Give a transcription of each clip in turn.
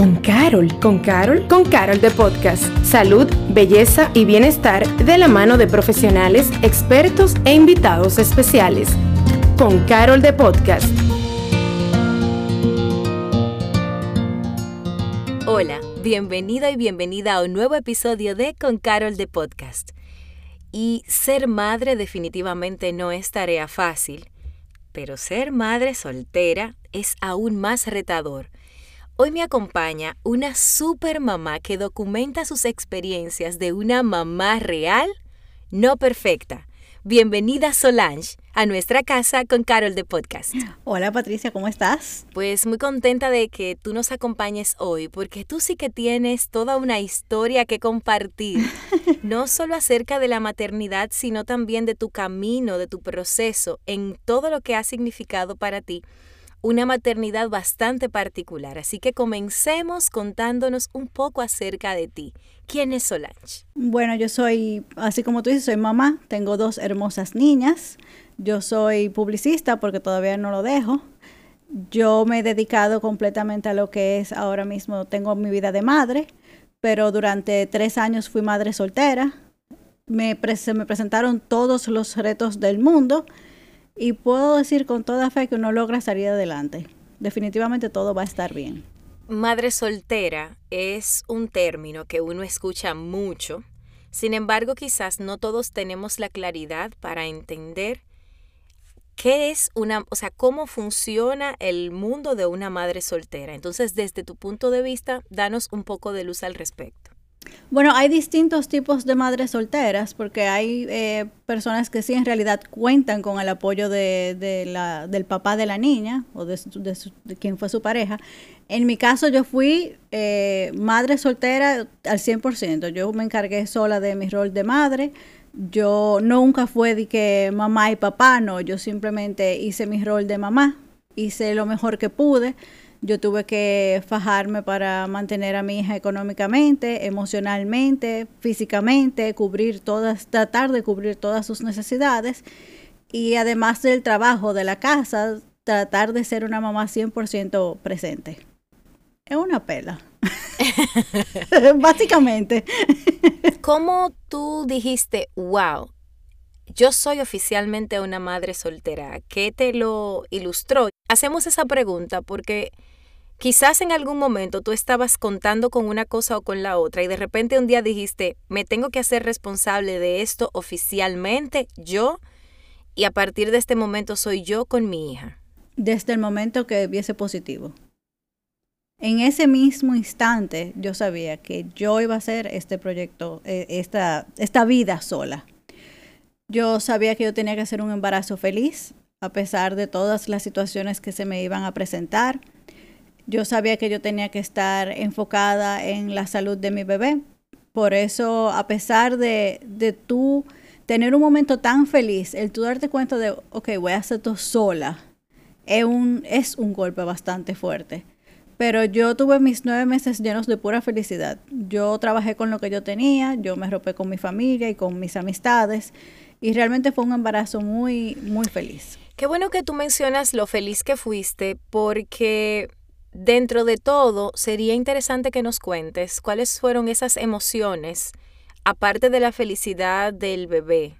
con Carol. ¿Con Carol? Con Carol de Podcast. Salud, belleza y bienestar de la mano de profesionales, expertos e invitados especiales. Con Carol de Podcast. Hola, bienvenido y bienvenida a un nuevo episodio de Con Carol de Podcast. Y ser madre definitivamente no es tarea fácil, pero ser madre soltera es aún más retador Hoy me acompaña una super mamá que documenta sus experiencias de una mamá real, no perfecta. Bienvenida Solange a nuestra casa con Carol de Podcast. Hola Patricia, ¿cómo estás? Pues muy contenta de que tú nos acompañes hoy porque tú sí que tienes toda una historia que compartir, no solo acerca de la maternidad, sino también de tu camino, de tu proceso, en todo lo que ha significado para ti una maternidad bastante particular. Así que comencemos contándonos un poco acerca de ti. ¿Quién es Solange? Bueno, yo soy, así como tú dices, soy mamá, tengo dos hermosas niñas. Yo soy publicista porque todavía no lo dejo. Yo me he dedicado completamente a lo que es ahora mismo, tengo mi vida de madre, pero durante tres años fui madre soltera. Me, me presentaron todos los retos del mundo y puedo decir con toda fe que uno logra salir adelante. Definitivamente todo va a estar bien. Madre soltera es un término que uno escucha mucho, sin embargo quizás no todos tenemos la claridad para entender qué es una, o sea, cómo funciona el mundo de una madre soltera. Entonces, desde tu punto de vista, danos un poco de luz al respecto. Bueno, hay distintos tipos de madres solteras, porque hay eh, personas que sí en realidad cuentan con el apoyo de, la, del papá de la niña o de, quien fue su pareja. En mi caso yo fui eh, madre soltera al 100%, yo me encargué sola de mi rol de madre. Yo nunca fue de que mamá y papá, no, yo simplemente hice mi rol de mamá, hice lo mejor que pude yo tuve que fajarme para mantener a mi hija económicamente, emocionalmente, físicamente, cubrir todas, tratar de cubrir todas sus necesidades y además del trabajo de la casa, tratar de ser una mamá 100% presente. Es una pela. Básicamente. ¿Cómo tú dijiste, wow, yo soy oficialmente una madre soltera? ¿Qué te lo ilustró? Hacemos esa pregunta porque Quizás en algún momento tú estabas contando con una cosa o con la otra y de repente un día dijiste, me tengo que hacer responsable de esto oficialmente yo y a partir de este momento soy yo con mi hija. Desde el momento que viese positivo. En ese mismo instante yo sabía que yo iba a hacer este proyecto, eh, esta, esta vida sola. Yo sabía que yo tenía que hacer un embarazo feliz, a pesar de todas las situaciones que se me iban a presentar yo sabía que yo tenía que estar enfocada en la salud de mi bebé. Por eso, a pesar de, de tú tener un momento tan feliz, el tú darte cuenta de, ok, voy a hacer todo sola, es un, es un golpe bastante fuerte. Pero yo tuve mis nueve meses llenos de pura felicidad. Yo trabajé con lo que yo tenía, yo me ropé con mi familia y con mis amistades y realmente fue un embarazo muy, muy feliz. Qué bueno que tú mencionas lo feliz que fuiste porque Dentro de todo, sería interesante que nos cuentes cuáles fueron esas emociones, aparte de la felicidad del bebé,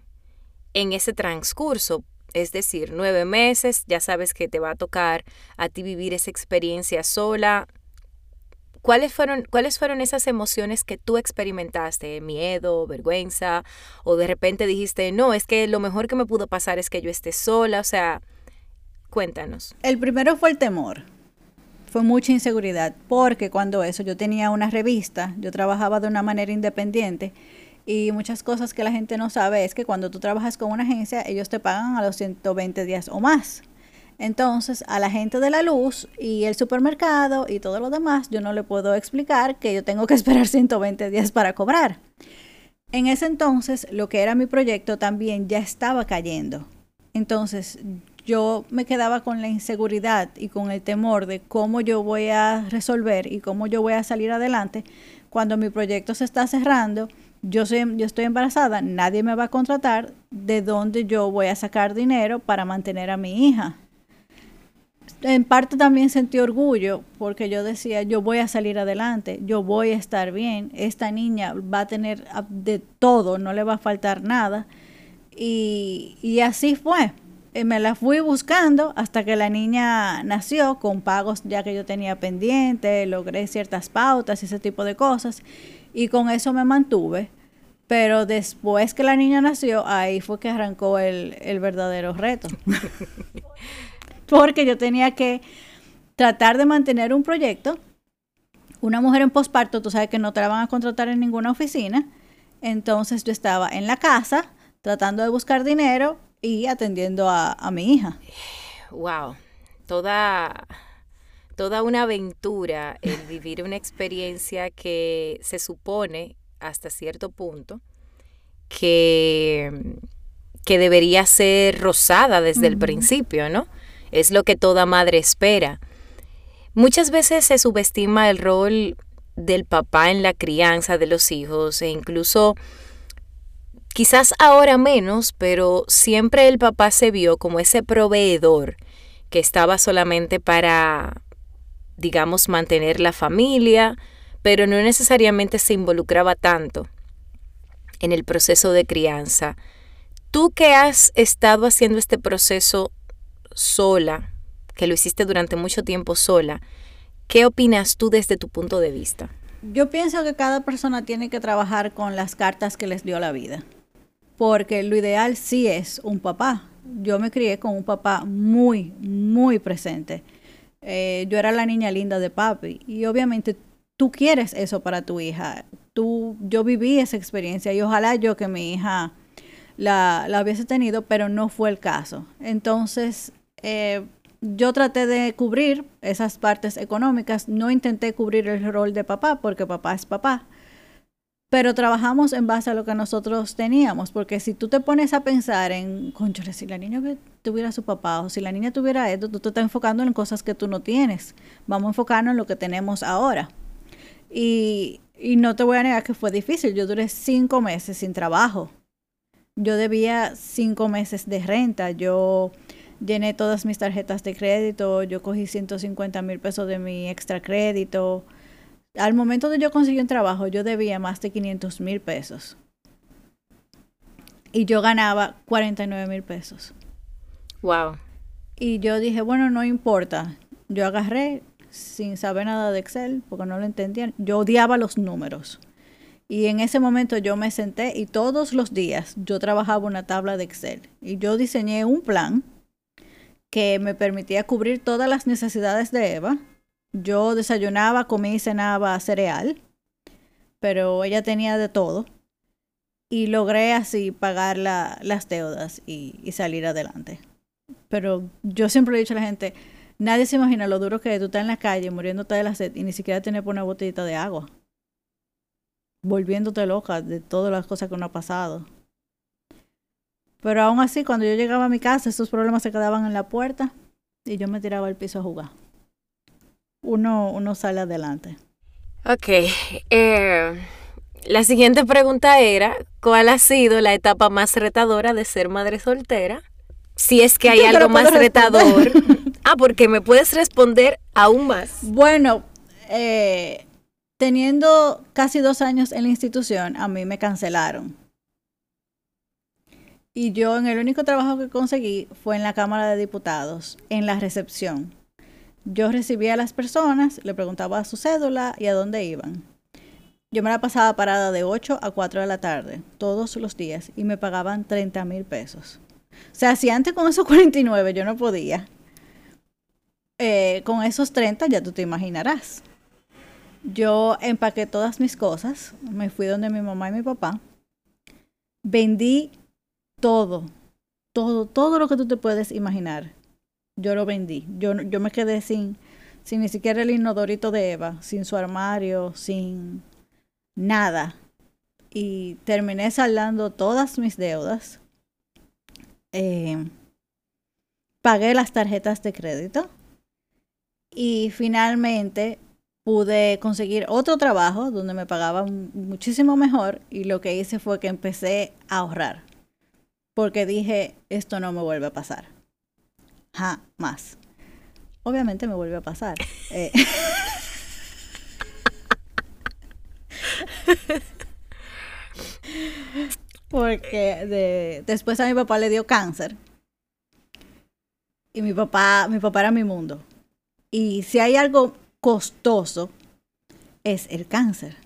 en ese transcurso. Es decir, nueve meses, ya sabes que te va a tocar a ti vivir esa experiencia sola. ¿Cuáles fueron, ¿Cuáles fueron esas emociones que tú experimentaste? ¿Miedo, vergüenza? ¿O de repente dijiste, no, es que lo mejor que me pudo pasar es que yo esté sola? O sea, cuéntanos. El primero fue el temor fue mucha inseguridad, porque cuando eso yo tenía una revista, yo trabajaba de una manera independiente y muchas cosas que la gente no sabe es que cuando tú trabajas con una agencia, ellos te pagan a los 120 días o más. Entonces, a la gente de la luz y el supermercado y todo lo demás, yo no le puedo explicar que yo tengo que esperar 120 días para cobrar. En ese entonces, lo que era mi proyecto también ya estaba cayendo. Entonces, yo me quedaba con la inseguridad y con el temor de cómo yo voy a resolver y cómo yo voy a salir adelante cuando mi proyecto se está cerrando. Yo, soy, yo estoy embarazada, nadie me va a contratar, ¿de dónde yo voy a sacar dinero para mantener a mi hija? en parte también sentí orgullo porque yo decía, yo voy a salir adelante, yo voy a estar bien, esta niña va a tener de todo, no le va a faltar nada. Y, y así fue. Eh, me la fui buscando hasta que la niña nació con pagos ya que yo tenía pendiente, logré ciertas pautas y ese tipo de cosas. Y con eso me mantuve. Pero después que la niña nació, ahí fue que arrancó el, el verdadero reto. porque yo tenía que tratar de mantener un proyecto. Una mujer en posparto, tú sabes que no te la van a contratar en ninguna oficina. Entonces yo estaba en la casa tratando de buscar dinero y atendiendo a, mi hija. Wow, toda, toda una aventura el vivir una experiencia que se supone hasta cierto punto que, que debería ser rosada desde el principio, ¿no? Es lo que toda madre espera. Muchas veces se subestima el rol del papá en la crianza de los hijos e incluso quizás ahora menos, pero siempre el papá se vio como ese proveedor que estaba solamente para, digamos, mantener la familia, pero no necesariamente se involucraba tanto en el proceso de crianza. Tú que has estado haciendo este proceso sola, que lo hiciste durante mucho tiempo sola, ¿qué opinas tú desde tu punto de vista? Yo pienso que cada persona tiene que trabajar con las cartas que les dio la vida, porque lo ideal sí es un papá. Yo me crié con un papá muy, muy presente. Eh, yo era la niña linda de papi y obviamente tú quieres eso para tu hija. Tú, yo viví esa experiencia y ojalá yo que mi hija la, la hubiese tenido, pero no fue el caso. Entonces, eh, yo traté de cubrir esas partes económicas, no intenté cubrir el rol de papá porque papá es papá, pero trabajamos en base a lo que nosotros teníamos, porque si tú te pones a pensar en, conchole, si la niña tuviera su papá o si la niña tuviera esto, tú te estás enfocando en cosas que tú no tienes, vamos a enfocarnos en lo que tenemos ahora. Y, y no te voy a negar que fue difícil, yo duré cinco meses sin trabajo, yo debía cinco meses de renta, yo llené todas mis tarjetas de crédito, yo cogí 150 mil pesos de mi extra crédito. Al momento de yo conseguir un trabajo, yo debía más de 500 mil pesos. Y yo ganaba 49 mil pesos. Wow. Y yo dije, bueno, no importa. Yo agarré sin saber nada de Excel, porque no lo entendía. Yo odiaba los números. Y en ese momento yo me senté y todos los días yo trabajaba una tabla de Excel. Y yo diseñé un plan que me permitía cubrir todas las necesidades de Eva. Yo desayunaba, comía y cenaba cereal, pero ella tenía de todo. Y logré así pagar las deudas y, salir adelante. Pero yo siempre he dicho a la gente, nadie se imagina lo duro que es tú estás en la calle muriéndote de la sed y ni siquiera tener por una botellita de agua. Volviéndote loca de todas las cosas que uno ha pasado. Pero aún así, cuando yo llegaba a mi casa, esos problemas se quedaban en la puerta y yo me tiraba al piso a jugar. Uno, uno sale adelante. Ok. Eh, la siguiente pregunta era, ¿cuál ha sido la etapa más retadora de ser madre soltera? Si es que hay algo más retador. ah, porque me puedes responder aún más. Bueno, eh, teniendo casi dos años en la institución, a mí me cancelaron y yo en el único trabajo que conseguí fue en la Cámara de Diputados, en la recepción. Yo recibía a las personas, le preguntaba a su cédula y a dónde iban. Yo me la pasaba parada de 8 a 4 de la tarde, todos los días, y me pagaban 30 mil pesos. O sea, si antes con esos 49 yo no podía, eh, con esos 30 ya tú te imaginarás. Yo empaqué todas mis cosas, me fui donde mi mamá y mi papá, vendí todo, todo, todo lo que tú te puedes imaginar. Yo lo vendí. Yo, yo me quedé sin, sin ni siquiera el inodorito de Eva, sin su armario, sin nada. Y terminé saldando todas mis deudas. Eh, pagué las tarjetas de crédito. Y finalmente pude conseguir otro trabajo donde me pagaban muchísimo mejor y lo que hice fue que empecé a ahorrar porque dije, esto no me vuelve a pasar. Jamás. Obviamente me volvió a pasar. Eh, porque de, después a mi papá le dio cáncer. Y mi papá, mi papá era mi mundo. Y si hay algo costoso, es el cáncer.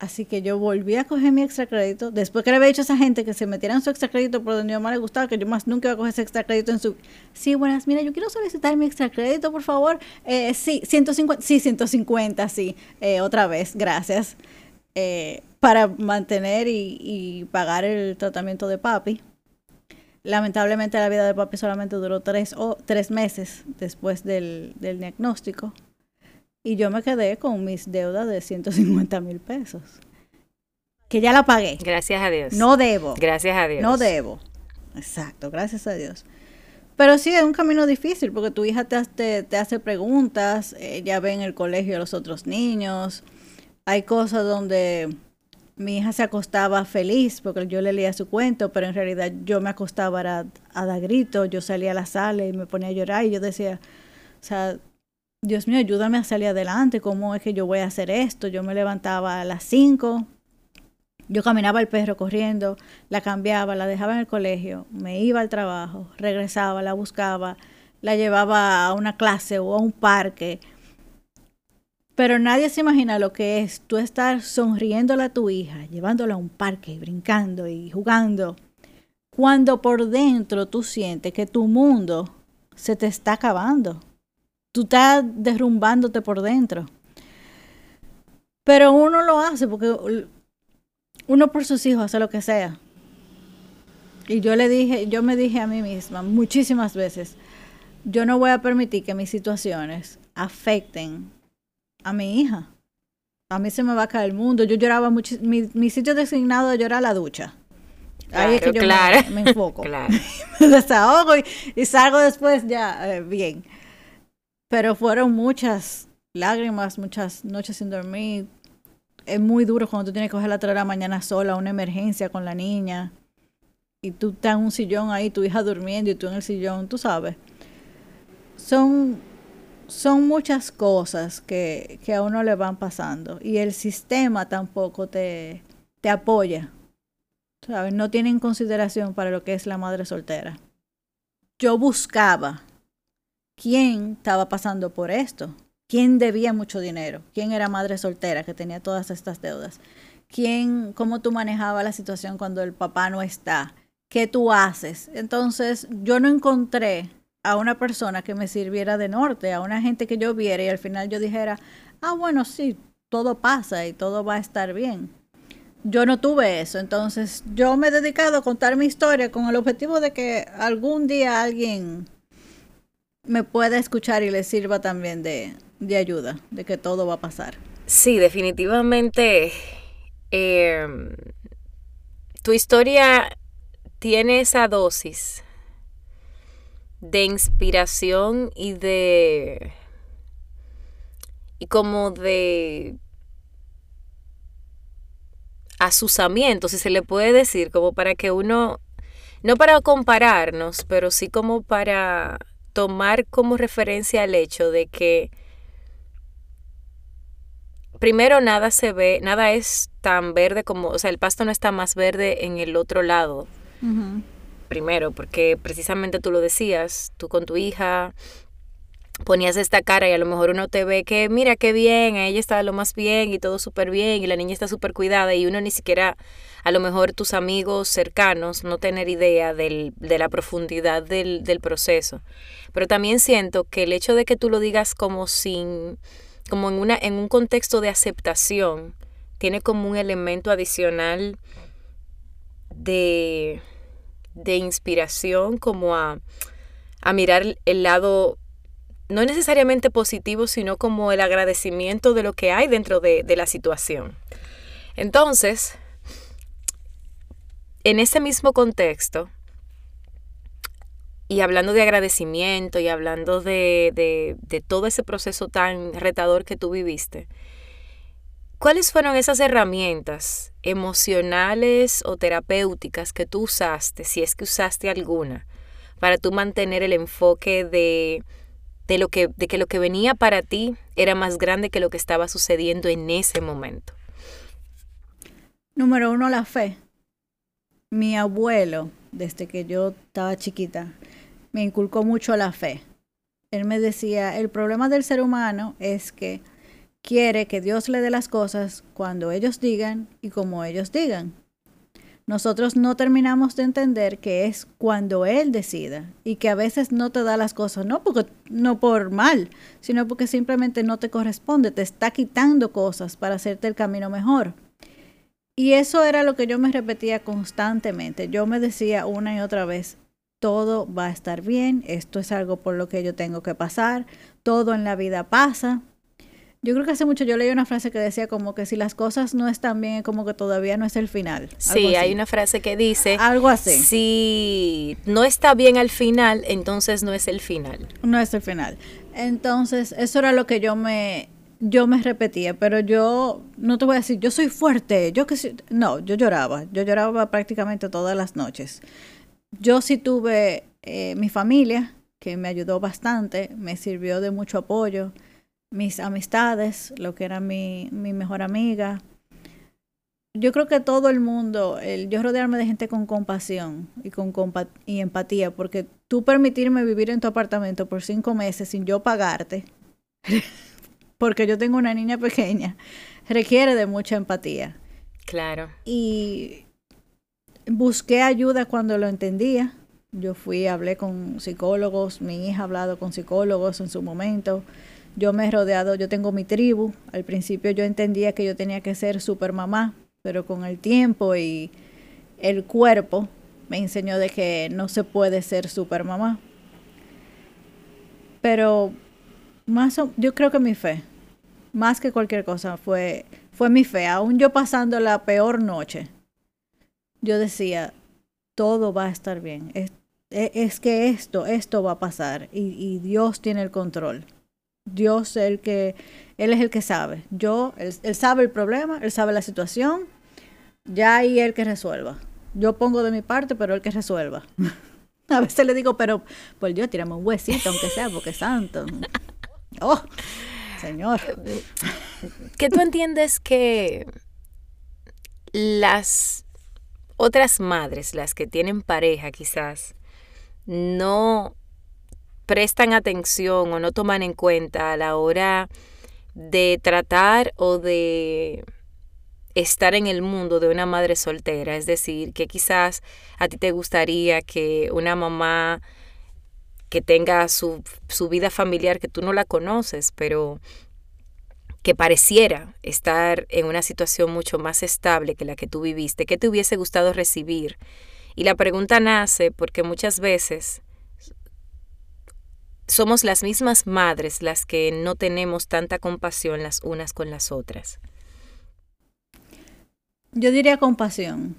Así que yo volví a coger mi extra crédito. Después que le había dicho a esa gente que se metieran su extra crédito por donde yo más le gustaba, que yo más nunca iba a coger ese extra crédito en su. Sí, buenas, mira, yo quiero solicitar mi extra crédito, por favor. Eh, sí, 150, sí, 150, sí. Eh, otra vez, gracias. Eh, para mantener y, pagar el tratamiento de papi. Lamentablemente la vida de papi solamente duró tres, o, tres meses después del, del diagnóstico. Y yo me quedé con mis deudas de 150 mil pesos. Que ya la pagué. Gracias a Dios. No debo. Gracias a Dios. No debo. Exacto, gracias a Dios. Pero sí, es un camino difícil porque tu hija te, te, hace preguntas, ella ve en el colegio a los otros niños. Hay cosas donde mi hija se acostaba feliz porque yo le leía su cuento, pero en realidad yo me acostaba a, a dar gritos, yo salía a la sala y me ponía a llorar y yo decía, o sea, Dios mío, ayúdame a salir adelante, ¿cómo es que yo voy a hacer esto? Yo me levantaba a las 5, yo caminaba el perro corriendo, la cambiaba, la dejaba en el colegio, me iba al trabajo, regresaba, la buscaba, la llevaba a una clase o a un parque. Pero nadie se imagina lo que es tú estar sonriéndole a tu hija, llevándola a un parque, brincando y jugando, cuando por dentro tú sientes que tu mundo se te está acabando tú estás derrumbándote por dentro. Pero uno lo hace porque uno por sus hijos hace lo que sea. Y yo le dije, yo me dije a mí misma muchísimas veces, yo no voy a permitir que mis situaciones afecten a mi hija. A mí se me va a caer el mundo. Yo lloraba mucho. Mi, sitio designado de llorar la ducha. Ahí es que yo me, enfoco. me desahogo y, salgo después ya eh, bien. Pero fueron muchas lágrimas, muchas noches sin dormir. Es muy duro cuando tú tienes que coger la 3 de la mañana sola, una emergencia con la niña. Y tú estás en un sillón ahí, tu hija durmiendo y tú en el sillón, tú sabes. Son, son muchas cosas que, que a uno le van pasando. Y el sistema tampoco te, te apoya. ¿Sabes? No tienen consideración para lo que es la madre soltera. Yo buscaba quién estaba pasando por esto, quién debía mucho dinero, quién era madre soltera que tenía todas estas deudas, quién, cómo tú manejabas la situación cuando el papá no está, qué tú haces. Entonces yo no encontré a una persona que me sirviera de norte, a una gente que yo viera y al final yo dijera, ah, bueno, sí, todo pasa y todo va a estar bien. Yo no tuve eso, entonces yo me he dedicado a contar mi historia con el objetivo de que algún día alguien me pueda escuchar y le sirva también de, ayuda, de que todo va a pasar. Sí, definitivamente. Em, tu historia tiene esa dosis de inspiración y de y como de asusamiento, si se le puede decir, como para que uno, no para compararnos, pero sí como para tomar como referencia el hecho de que primero nada se ve, nada es tan verde como, o sea, el pasto no está más verde en el otro lado. Primero, porque precisamente tú lo decías, tú con tu hija ponías esta cara y a lo mejor uno te ve que mira qué bien, ella está lo más bien y todo súper bien y la niña está súper cuidada y uno ni siquiera a lo mejor tus amigos cercanos no tener idea del, de la profundidad del, del proceso. Pero también siento que el hecho de que tú lo digas como sin, como en, una, en un contexto de aceptación, tiene como un elemento adicional de, de inspiración, como a, a mirar el lado no necesariamente positivo, sino como el agradecimiento de lo que hay dentro de, la situación. Entonces, en ese mismo contexto, y hablando de agradecimiento y hablando de, de, todo ese proceso tan retador que tú viviste, ¿cuáles fueron esas herramientas emocionales o terapéuticas que tú usaste, si es que usaste alguna, para tú mantener el enfoque de, de lo que de que lo que venía para ti era más grande que lo que estaba sucediendo en ese momento? Número uno, la fe. Mi abuelo, desde que yo estaba chiquita, me inculcó mucho la fe. Él me decía, el problema del ser humano es que quiere que Dios le dé las cosas cuando ellos digan y como ellos digan. Nosotros no terminamos de entender que es cuando Él decida y que a veces no te da las cosas, no, porque, no por mal, sino porque simplemente no te corresponde, te está quitando cosas para hacerte el camino mejor. Y eso era lo que yo me repetía constantemente. Yo me decía una y otra vez, todo va a estar bien, esto es algo por lo que yo tengo que pasar, todo en la vida pasa. Yo creo que hace mucho yo leí una frase que decía como que si las cosas no están bien, es como que todavía no es el final. Sí, hay una frase que dice... Algo así. Si no está bien al final, entonces no es el final. No es el final. Entonces, eso era lo que yo me, yo me repetía, pero yo no te voy a decir, yo soy fuerte, yo que no, yo lloraba, yo lloraba prácticamente todas las noches. Yo sí tuve eh, mi familia, que me ayudó bastante, me sirvió de mucho apoyo, mis amistades, lo que era mi, mi mejor amiga. Yo creo que todo el mundo, el, yo rodearme de gente con compasión y con y empatía, porque tú permitirme vivir en tu apartamento por cinco meses sin yo pagarte, porque yo tengo una niña pequeña, requiere de mucha empatía. Claro. Y busqué ayuda cuando lo entendía. Yo fui, hablé con psicólogos, mi hija ha hablado con psicólogos en su momento. Yo me he rodeado, yo tengo mi tribu. Al principio yo entendía que yo tenía que ser super mamá, pero con el tiempo y el cuerpo me enseñó de que no se puede ser super mamá. Pero más yo creo que mi fe, más que cualquier cosa, fue, fue mi fe. Aún yo pasando la peor noche, yo decía, todo va a estar bien. Es, es que esto, esto va a pasar y, Dios tiene el control. Dios es el que, Él es el que sabe. Yo, él, sabe el problema, Él sabe la situación, ya ahí Él que resuelva. Yo pongo de mi parte, pero Él que resuelva. a veces le digo, pero pues yo tirame un huesito, aunque sea, porque es santo. Oh, Señor. Que tú entiendes que las otras madres, las que tienen pareja quizás, no prestan atención o no toman en cuenta a la hora de tratar o de estar en el mundo de una madre soltera. Es decir, que quizás a ti te gustaría que una mamá que tenga su, su vida familiar que tú no la conoces, pero que pareciera estar en una situación mucho más estable que la que tú viviste, ¿qué te hubiese gustado recibir? Y la pregunta nace porque muchas veces somos las mismas madres las que no tenemos tanta compasión las unas con las otras. Yo diría compasión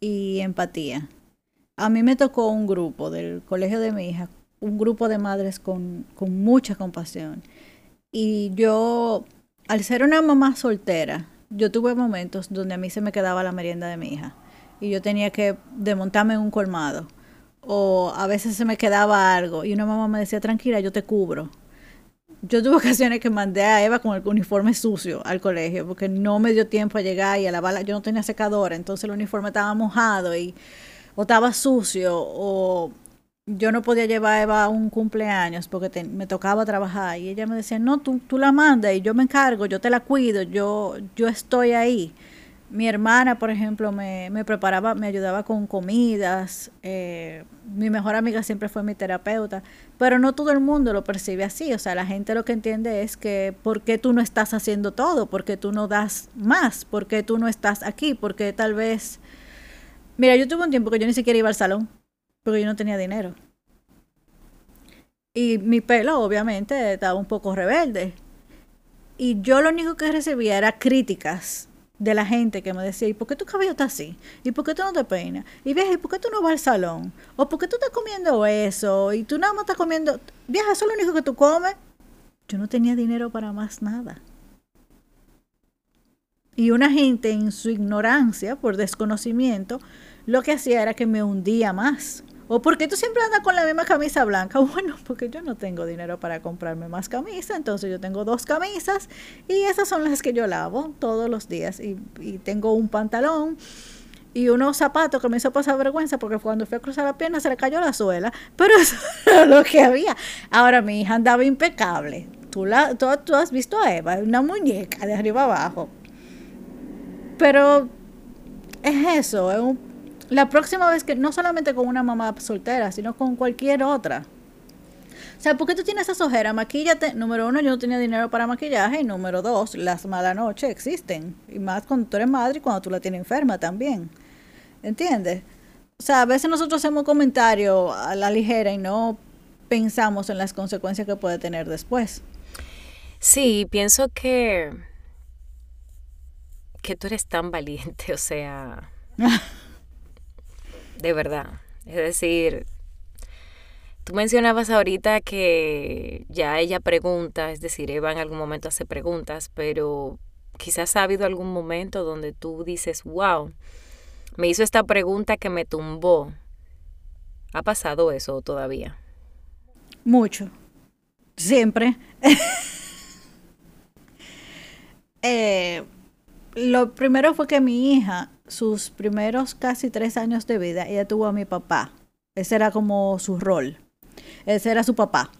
y empatía. A mí me tocó un grupo del colegio de mi hija, un grupo de madres con, con mucha compasión. Y yo al ser una mamá soltera, yo tuve momentos donde a mí se me quedaba la merienda de mi hija y yo tenía que desmontarme en un colmado o a veces se me quedaba algo y una mamá me decía, tranquila, yo te cubro. Yo tuve ocasiones que mandé a Eva con el uniforme sucio al colegio porque no me dio tiempo a llegar y a lavarla. Yo no tenía secadora, entonces el uniforme estaba mojado y o estaba sucio o yo no podía llevar a Eva a un cumpleaños porque me tocaba trabajar y ella me decía, no, tú, tú la mandas y yo me encargo, yo te la cuido, yo, yo estoy ahí. Mi hermana, por ejemplo, me, me preparaba, me ayudaba con comidas. Eh, mi mejor amiga siempre fue mi terapeuta, pero no todo el mundo lo percibe así. O sea, la gente lo que entiende es que ¿por qué tú no estás haciendo todo? ¿Por qué tú no das más? ¿Por qué tú no estás aquí? Porque tal vez... Mira, yo tuve un tiempo que yo ni siquiera iba al salón porque yo no tenía dinero. Y mi pelo, obviamente, estaba un poco rebelde. Y yo lo único que recibía era críticas de la gente que me decía, ¿y por qué tu cabello está así? ¿Y por qué tú no te peinas? Y vieja, ¿y por qué tú no vas al salón? ¿O por qué tú estás comiendo eso? Y tú nada más estás comiendo... Vieja, eso es lo único que tú comes. Yo no tenía dinero para más nada. Y una gente en su ignorancia, por desconocimiento, lo que hacía era que me hundía más ¿O por qué tú siempre andas con la misma camisa blanca? Bueno, porque yo no tengo dinero para comprarme más camisas, entonces yo tengo dos camisas y esas son las que yo lavo todos los días. Y, y tengo un pantalón y unos zapatos que me hizo pasar vergüenza porque cuando fui a cruzar la pierna se le cayó la suela, pero eso era lo que había. Ahora mi hija andaba impecable. Tú, la, tú, tú has visto a Eva, una muñeca de arriba abajo. Pero es eso, es un, la próxima vez que no solamente con una mamá soltera, sino con cualquier otra. O sea, ¿por qué tú tienes esas ojeras? Maquíllate. Número uno, yo no tenía dinero para maquillaje. Y número dos, las malas noches existen. Y más cuando tú eres madre y cuando tú la tienes enferma también. ¿Entiendes? O sea, a veces nosotros hacemos comentarios a la ligera y no pensamos en las consecuencias que puede tener después. Sí, pienso que que tú eres tan valiente, o sea, de verdad. Es decir, tú mencionabas ahorita que ya ella pregunta, es decir, Eva en algún momento hace preguntas, pero quizás ha habido algún momento donde tú dices, wow, me hizo esta pregunta que me tumbó. ¿Ha pasado eso todavía? Mucho. Siempre. eh, lo primero fue que mi hija, sus primeros casi tres años de vida, ella tuvo a mi papá. Ese era como su rol. Ese era su papá.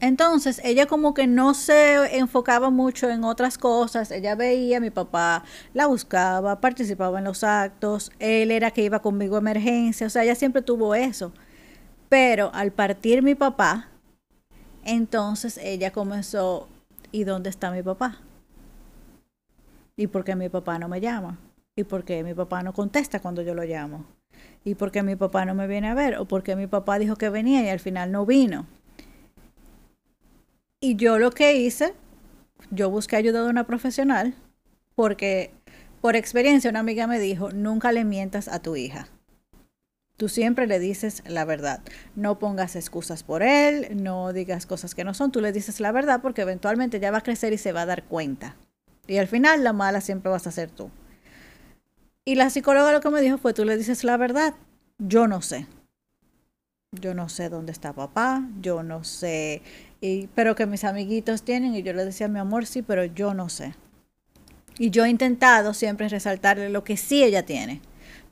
Entonces, ella como que no se enfocaba mucho en otras cosas. Ella veía, mi papá la buscaba, participaba en los actos. Él era que iba conmigo a emergencia. O sea, ella siempre tuvo eso. Pero al partir mi papá, entonces ella comenzó, ¿y dónde está mi papá? ¿Y por qué mi papá no me llama? ¿Y por qué mi papá no contesta cuando yo lo llamo? ¿Y por qué mi papá no me viene a ver? ¿O por qué mi papá dijo que venía y al final no vino? Y yo lo que hice, yo busqué ayuda de una profesional porque por experiencia una amiga me dijo, nunca le mientas a tu hija. Tú siempre le dices la verdad. No pongas excusas por él, no digas cosas que no son. Tú le dices la verdad porque eventualmente ya va a crecer y se va a dar cuenta. Y al final la mala siempre vas a ser tú. Y la psicóloga lo que me dijo fue, tú le dices la verdad, yo no sé. Yo no sé dónde está papá, yo no sé, y, pero que mis amiguitos tienen y yo le decía, mi amor, sí, pero yo no sé. Y yo he intentado siempre resaltarle lo que sí ella tiene.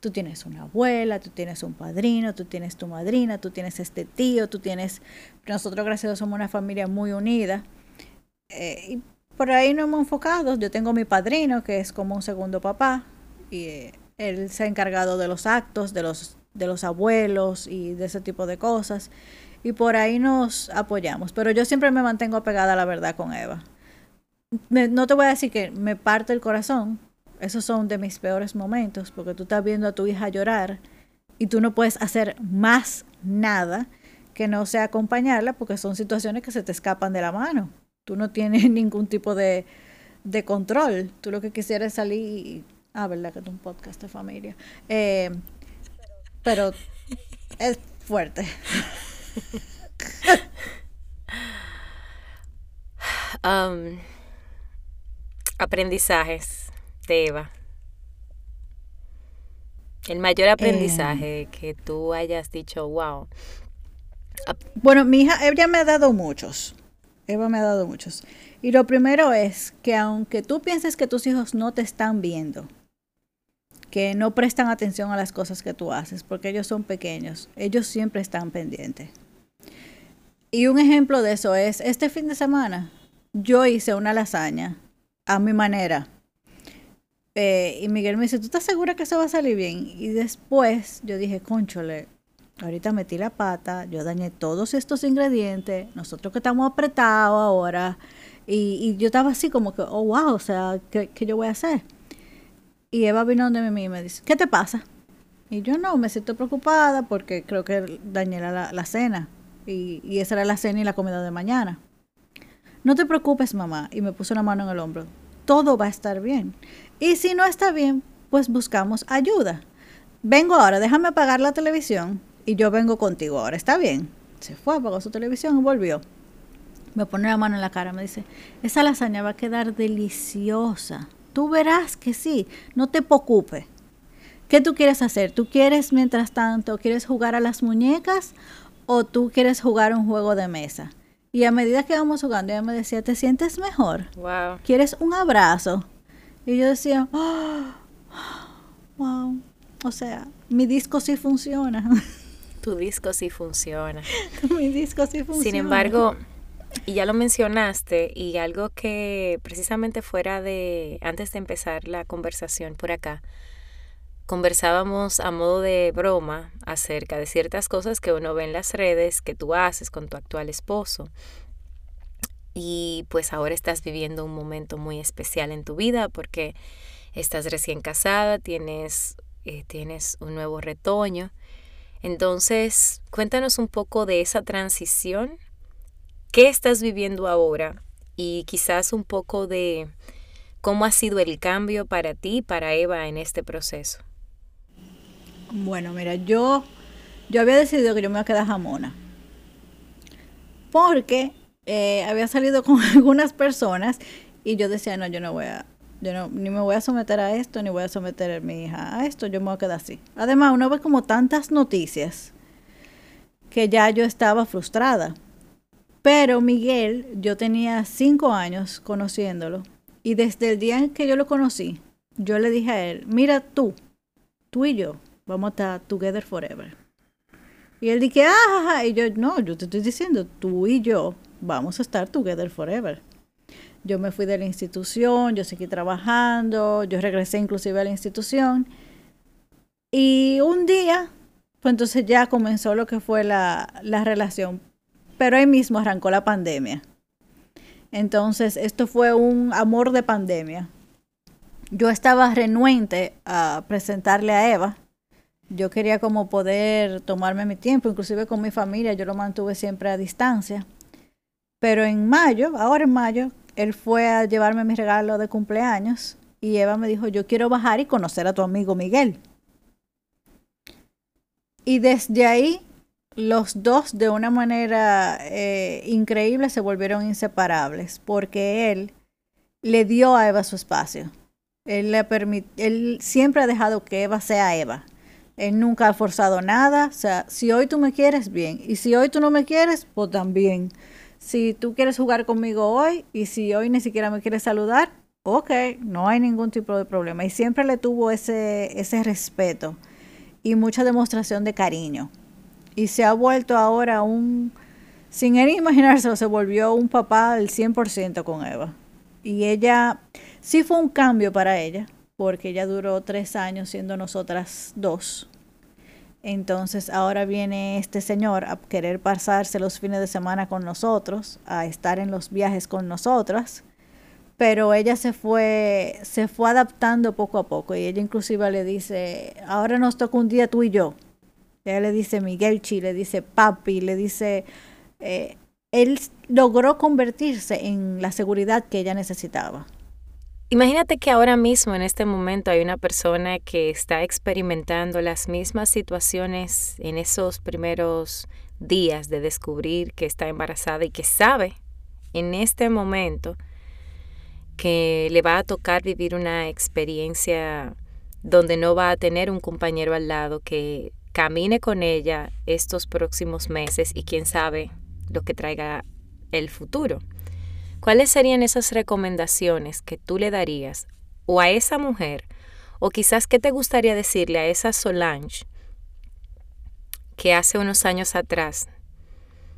Tú tienes una abuela, tú tienes un padrino, tú tienes tu madrina, tú tienes este tío, tú tienes... Nosotros, gracias a Dios, somos una familia muy unida. Eh, y por ahí no hemos enfocado. Yo tengo mi padrino, que es como un segundo papá, y eh, él se ha encargado de los actos, de los, de los abuelos y de ese tipo de cosas. Y por ahí nos apoyamos. Pero yo siempre me mantengo apegada a la verdad con Eva. no te voy a decir que me parte el corazón. Esos son de mis peores momentos, porque tú estás viendo a tu hija llorar y tú no puedes hacer más nada que no sea acompañarla, porque son situaciones que se te escapan de la mano. Tú no tienes ningún tipo de, de control. Tú lo que quisieras es salir y... Ah, verdad que es un podcast de familia. Eh, pero es fuerte. um, aprendizajes de Eva. El mayor aprendizaje eh. que tú hayas dicho, wow. Bueno, mi hija, ella me ha dado muchos. Eva me ha dado muchos. Y lo primero es que aunque tú pienses que tus hijos no te están viendo, que no prestan atención a las cosas que tú haces, porque ellos son pequeños, ellos siempre están pendientes. Y un ejemplo de eso es, este fin de semana yo hice una lasaña a mi manera. Eh, y Miguel me dice, ¿tú estás segura que eso va a salir bien? Y después yo dije, conchole, ahorita metí la pata, yo dañé todos estos ingredientes, nosotros que estamos apretados ahora. Y, yo estaba así como que, oh, wow, o sea, ¿qué, yo voy a hacer? Y Eva vino donde mí y me dice, ¿qué te pasa? Y yo no, me siento preocupada porque creo que dañé la, la cena y, esa era la cena y la comida de mañana. No te preocupes, mamá, y me puso una mano en el hombro. Todo va a estar bien. Y si no está bien, pues buscamos ayuda. Vengo ahora, déjame apagar la televisión y yo vengo contigo ahora, ¿está bien? Se fue, apagó su televisión y volvió. Me pone la mano en la cara, me dice, esa lasaña va a quedar deliciosa. Tú verás que sí, no te preocupes. ¿Qué tú quieres hacer? ¿Tú quieres, mientras tanto, quieres jugar a las muñecas o tú quieres jugar un juego de mesa? Y a medida que vamos jugando, ella me decía, ¿te sientes mejor? Wow. ¿Quieres un abrazo? Y yo decía, wow, o sea, mi disco sí funciona. Tu disco sí funciona. mi disco sí funciona. Sin embargo, y ya lo mencionaste, y algo que precisamente fuera de, antes de empezar la conversación por acá, conversábamos a modo de broma acerca de ciertas cosas que uno ve en las redes que tú haces con tu actual esposo. Y pues ahora estás viviendo un momento muy especial en tu vida porque estás recién casada, tienes, eh, tienes un nuevo retoño. Entonces, cuéntanos un poco de esa transición. ¿Qué estás viviendo ahora? Y quizás un poco de cómo ha sido el cambio para ti, para Eva, en este proceso. Bueno, mira, yo, yo había decidido que yo me iba a quedar jamona. Porque eh, había salido con algunas personas y yo decía, no, yo no voy a, yo no, ni me voy a someter a esto, ni voy a someter a mi hija a esto, yo me voy a quedar así. Además, uno ve como tantas noticias que ya yo estaba frustrada. Pero Miguel, yo tenía cinco años conociéndolo y desde el día en que yo lo conocí, yo le dije a él, mira tú, tú y yo, vamos a estar together forever. Y él dije, ah, y yo, no, yo te estoy diciendo, tú y yo vamos a estar together forever. Yo me fui de la institución, yo seguí trabajando, yo regresé inclusive a la institución. Y un día, pues entonces ya comenzó lo que fue la, la relación. Pero ahí mismo arrancó la pandemia. Entonces, esto fue un amor de pandemia. Yo estaba renuente a presentarle a Eva yo quería como poder tomarme mi tiempo, inclusive con mi familia, yo lo mantuve siempre a distancia. Pero en mayo, ahora en mayo, él fue a llevarme mi regalo de cumpleaños y Eva me dijo, yo quiero bajar y conocer a tu amigo Miguel. Y desde ahí, los dos de una manera eh, increíble se volvieron inseparables, porque él le dio a Eva su espacio. Él, le él siempre ha dejado que Eva sea Eva él nunca ha forzado nada. O sea, si hoy tú me quieres, bien. Y si hoy tú no me quieres, pues también. Si tú quieres jugar conmigo hoy y si hoy ni siquiera me quieres saludar, ok, no hay ningún tipo de problema. Y siempre le tuvo ese, ese respeto y mucha demostración de cariño. Y se ha vuelto ahora un, sin él imaginárselo, se volvió un papá al 100% con Eva. Y ella, sí fue un cambio para ella, porque ella duró tres años siendo nosotras dos. Entonces ahora viene este señor a querer pasarse los fines de semana con nosotros, a estar en los viajes con nosotras, pero ella se fue, se fue adaptando poco a poco y ella inclusive le dice, ahora nos toca un día tú y yo. Ella le dice Miguel Chi, le dice papi, le dice, eh, él logró convertirse en la seguridad que ella necesitaba. Imagínate que ahora mismo, en este momento, hay una persona que está experimentando las mismas situaciones en esos primeros días de descubrir que está embarazada y que sabe en este momento que le va a tocar vivir una experiencia donde no va a tener un compañero al lado que camine con ella estos próximos meses y quién sabe lo que traiga el futuro. ¿Cuáles serían esas recomendaciones que tú le darías o a esa mujer o quizás qué te gustaría decirle a esa Solange que hace unos años atrás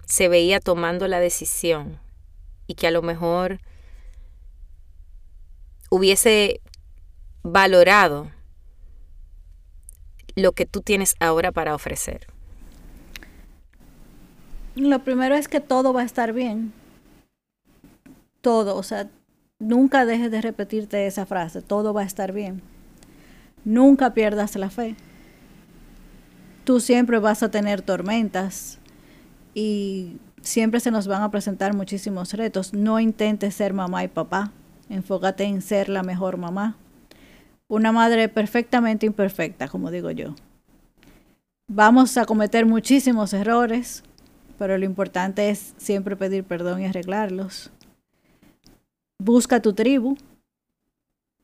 se veía tomando la decisión y que a lo mejor hubiese valorado lo que tú tienes ahora para ofrecer? Lo primero es que todo va a estar bien todo, o sea, nunca dejes de repetirte esa frase, todo va a estar bien. Nunca pierdas la fe. Tú siempre vas a tener tormentas y siempre se nos van a presentar muchísimos retos. No intentes ser mamá y papá, enfócate en ser la mejor mamá. Una madre perfectamente imperfecta, como digo yo. Vamos a cometer muchísimos errores, pero lo importante es siempre pedir perdón y arreglarlos busca tu tribu,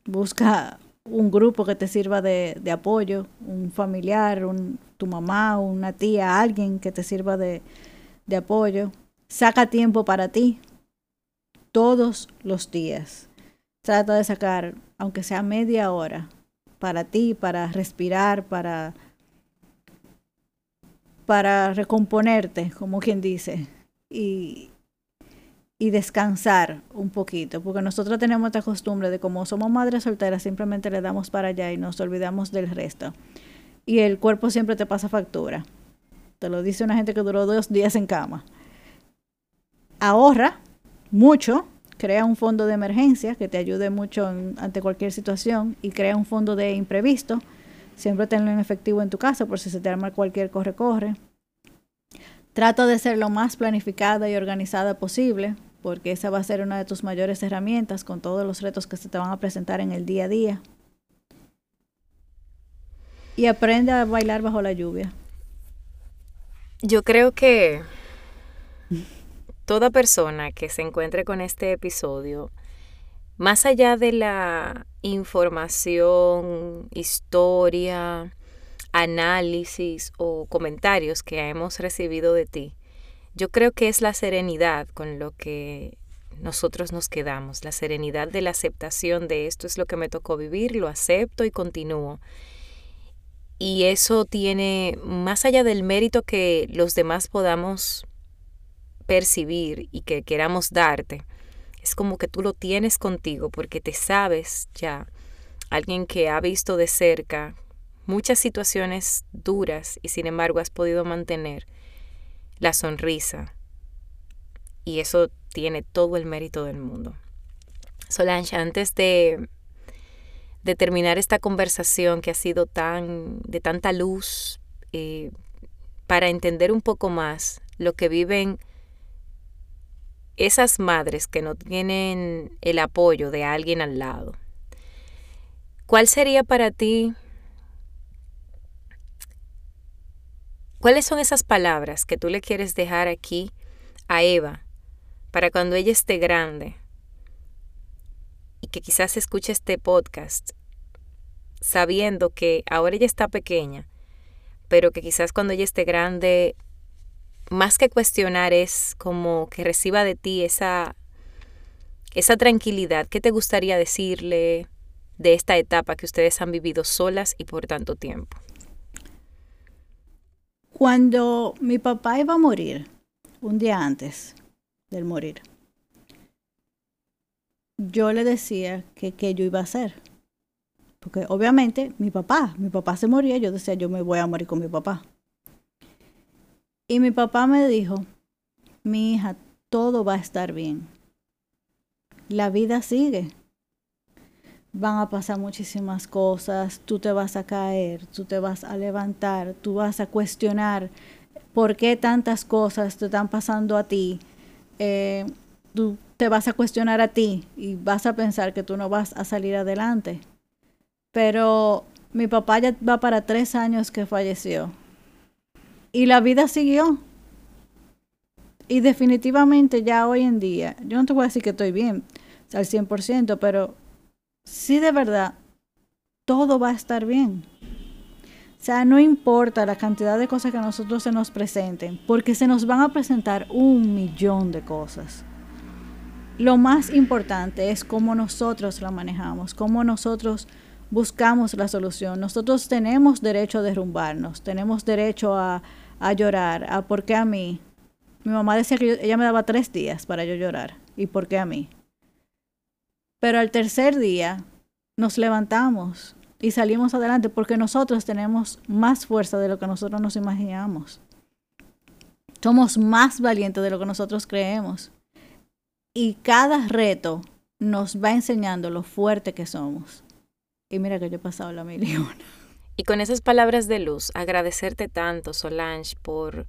busca un grupo que te sirva de, apoyo, un familiar, un, tu mamá, una tía, alguien que te sirva de, de apoyo. Saca tiempo para ti todos los días. Trata de sacar, aunque sea media hora, para ti, para respirar, para, para recomponerte, como quien dice, y, y descansar un poquito, porque nosotros tenemos esta costumbre de como somos madres solteras, simplemente le damos para allá y nos olvidamos del resto. Y el cuerpo siempre te pasa factura. Te lo dice una gente que duró dos días en cama. Ahorra mucho, crea un fondo de emergencia que te ayude mucho ante cualquier situación y crea un fondo de imprevisto. Siempre tenlo en efectivo en tu casa por si se te arma cualquier corre-corre. Trata de ser lo más planificada y organizada posible, porque esa va a ser una de tus mayores herramientas con todos los retos que se te van a presentar en el día a día. Y aprende a bailar bajo la lluvia. Yo creo que toda persona que se encuentre con este episodio, más allá de la información, historia, análisis o comentarios que hemos recibido de ti, yo creo que es la serenidad con lo que nosotros nos quedamos, la serenidad de la aceptación de esto es lo que me tocó vivir, lo acepto y continúo. Y eso tiene, más allá del mérito que los demás podamos percibir y que queramos darte, es como que tú lo tienes contigo porque te sabes ya, alguien que ha visto de cerca muchas situaciones duras y sin embargo has podido mantener la sonrisa. Y eso tiene todo el mérito del mundo. Solange, antes de, terminar esta conversación que ha sido tan de tanta luz, eh, para entender un poco más lo que viven esas madres que no tienen el apoyo de alguien al lado. ¿Cuál sería para ti ¿Cuáles son esas palabras que tú le quieres dejar aquí a Eva para cuando ella esté grande y que quizás escuche este podcast sabiendo que ahora ella está pequeña, pero que quizás cuando ella esté grande, más que cuestionar es como que reciba de ti esa, esa tranquilidad. ¿Qué te gustaría decirle de esta etapa que ustedes han vivido solas y por tanto tiempo? Cuando mi papá iba a morir, un día antes del morir, yo le decía que qué yo iba a hacer. Porque obviamente mi papá, mi papá se moría, yo decía, yo me voy a morir con mi papá. Y mi papá me dijo, mi hija, todo va a estar bien. La vida sigue van a pasar muchísimas cosas, tú te vas a caer, tú te vas a levantar, tú vas a cuestionar por qué tantas cosas te están pasando a ti. Eh, tú te vas a cuestionar a ti y vas a pensar que tú no vas a salir adelante. Pero mi papá ya va para tres años que falleció. Y la vida siguió. Y definitivamente ya hoy en día, yo no te voy a decir que estoy bien al 100%, pero si de verdad todo va a estar bien. O sea, no importa la cantidad de cosas que a nosotros se nos presenten, porque se nos van a presentar un millón de cosas. Lo más importante es cómo nosotros la manejamos, cómo nosotros buscamos la solución. Nosotros tenemos derecho a derrumbarnos, tenemos derecho a, a llorar, a por qué a mí. Mi mamá decía que ella me daba tres días para yo llorar. ¿Y por qué a mí? Pero al tercer día nos levantamos y salimos adelante porque nosotros tenemos más fuerza de lo que nosotros nos imaginamos. Somos más valientes de lo que nosotros creemos. Y cada reto nos va enseñando lo fuerte que somos. Y mira que yo he pasado la millón. Y con esas palabras de luz, agradecerte tanto, Solange, por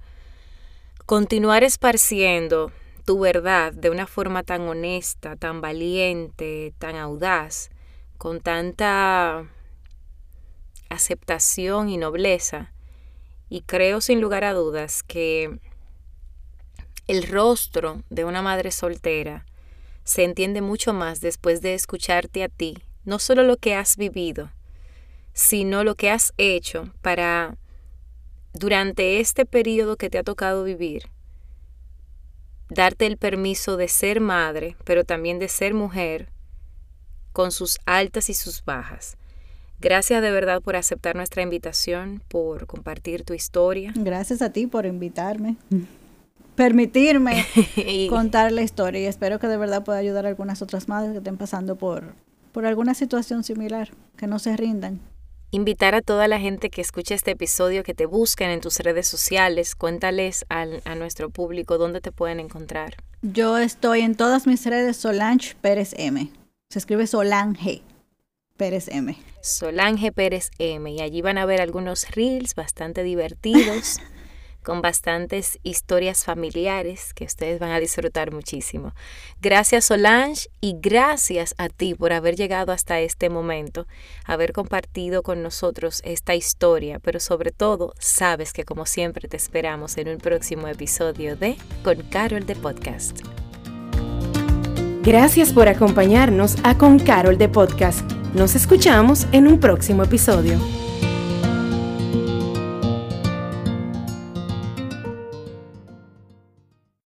continuar esparciendo tu verdad de una forma tan honesta, tan valiente, tan audaz, con tanta aceptación y nobleza. Y creo sin lugar a dudas que el rostro de una madre soltera se entiende mucho más después de escucharte a ti no solo lo que has vivido, sino lo que has hecho para, durante este periodo que te ha tocado vivir, darte el permiso de ser madre, pero también de ser mujer, con sus altas y sus bajas. Gracias de verdad por aceptar nuestra invitación, por compartir tu historia. Gracias a ti por invitarme, permitirme contar la historia y espero que de verdad pueda ayudar a algunas otras madres que estén pasando por, por alguna situación similar, que no se rindan. Invitar a toda la gente que escuche este episodio que te busquen en tus redes sociales, cuéntales a nuestro público dónde te pueden encontrar. Yo estoy en todas mis redes Solange Pérez M. Se escribe Solange Pérez M. Solange Pérez M. Y allí van a ver algunos reels bastante divertidos. con bastantes historias familiares que ustedes van a disfrutar muchísimo. Gracias Solange y gracias a ti por haber llegado hasta este momento, haber compartido con nosotros esta historia, pero sobre todo sabes que como siempre te esperamos en un próximo episodio de Con Carol de Podcast. Gracias por acompañarnos a Con Carol de Podcast. Nos escuchamos en un próximo episodio.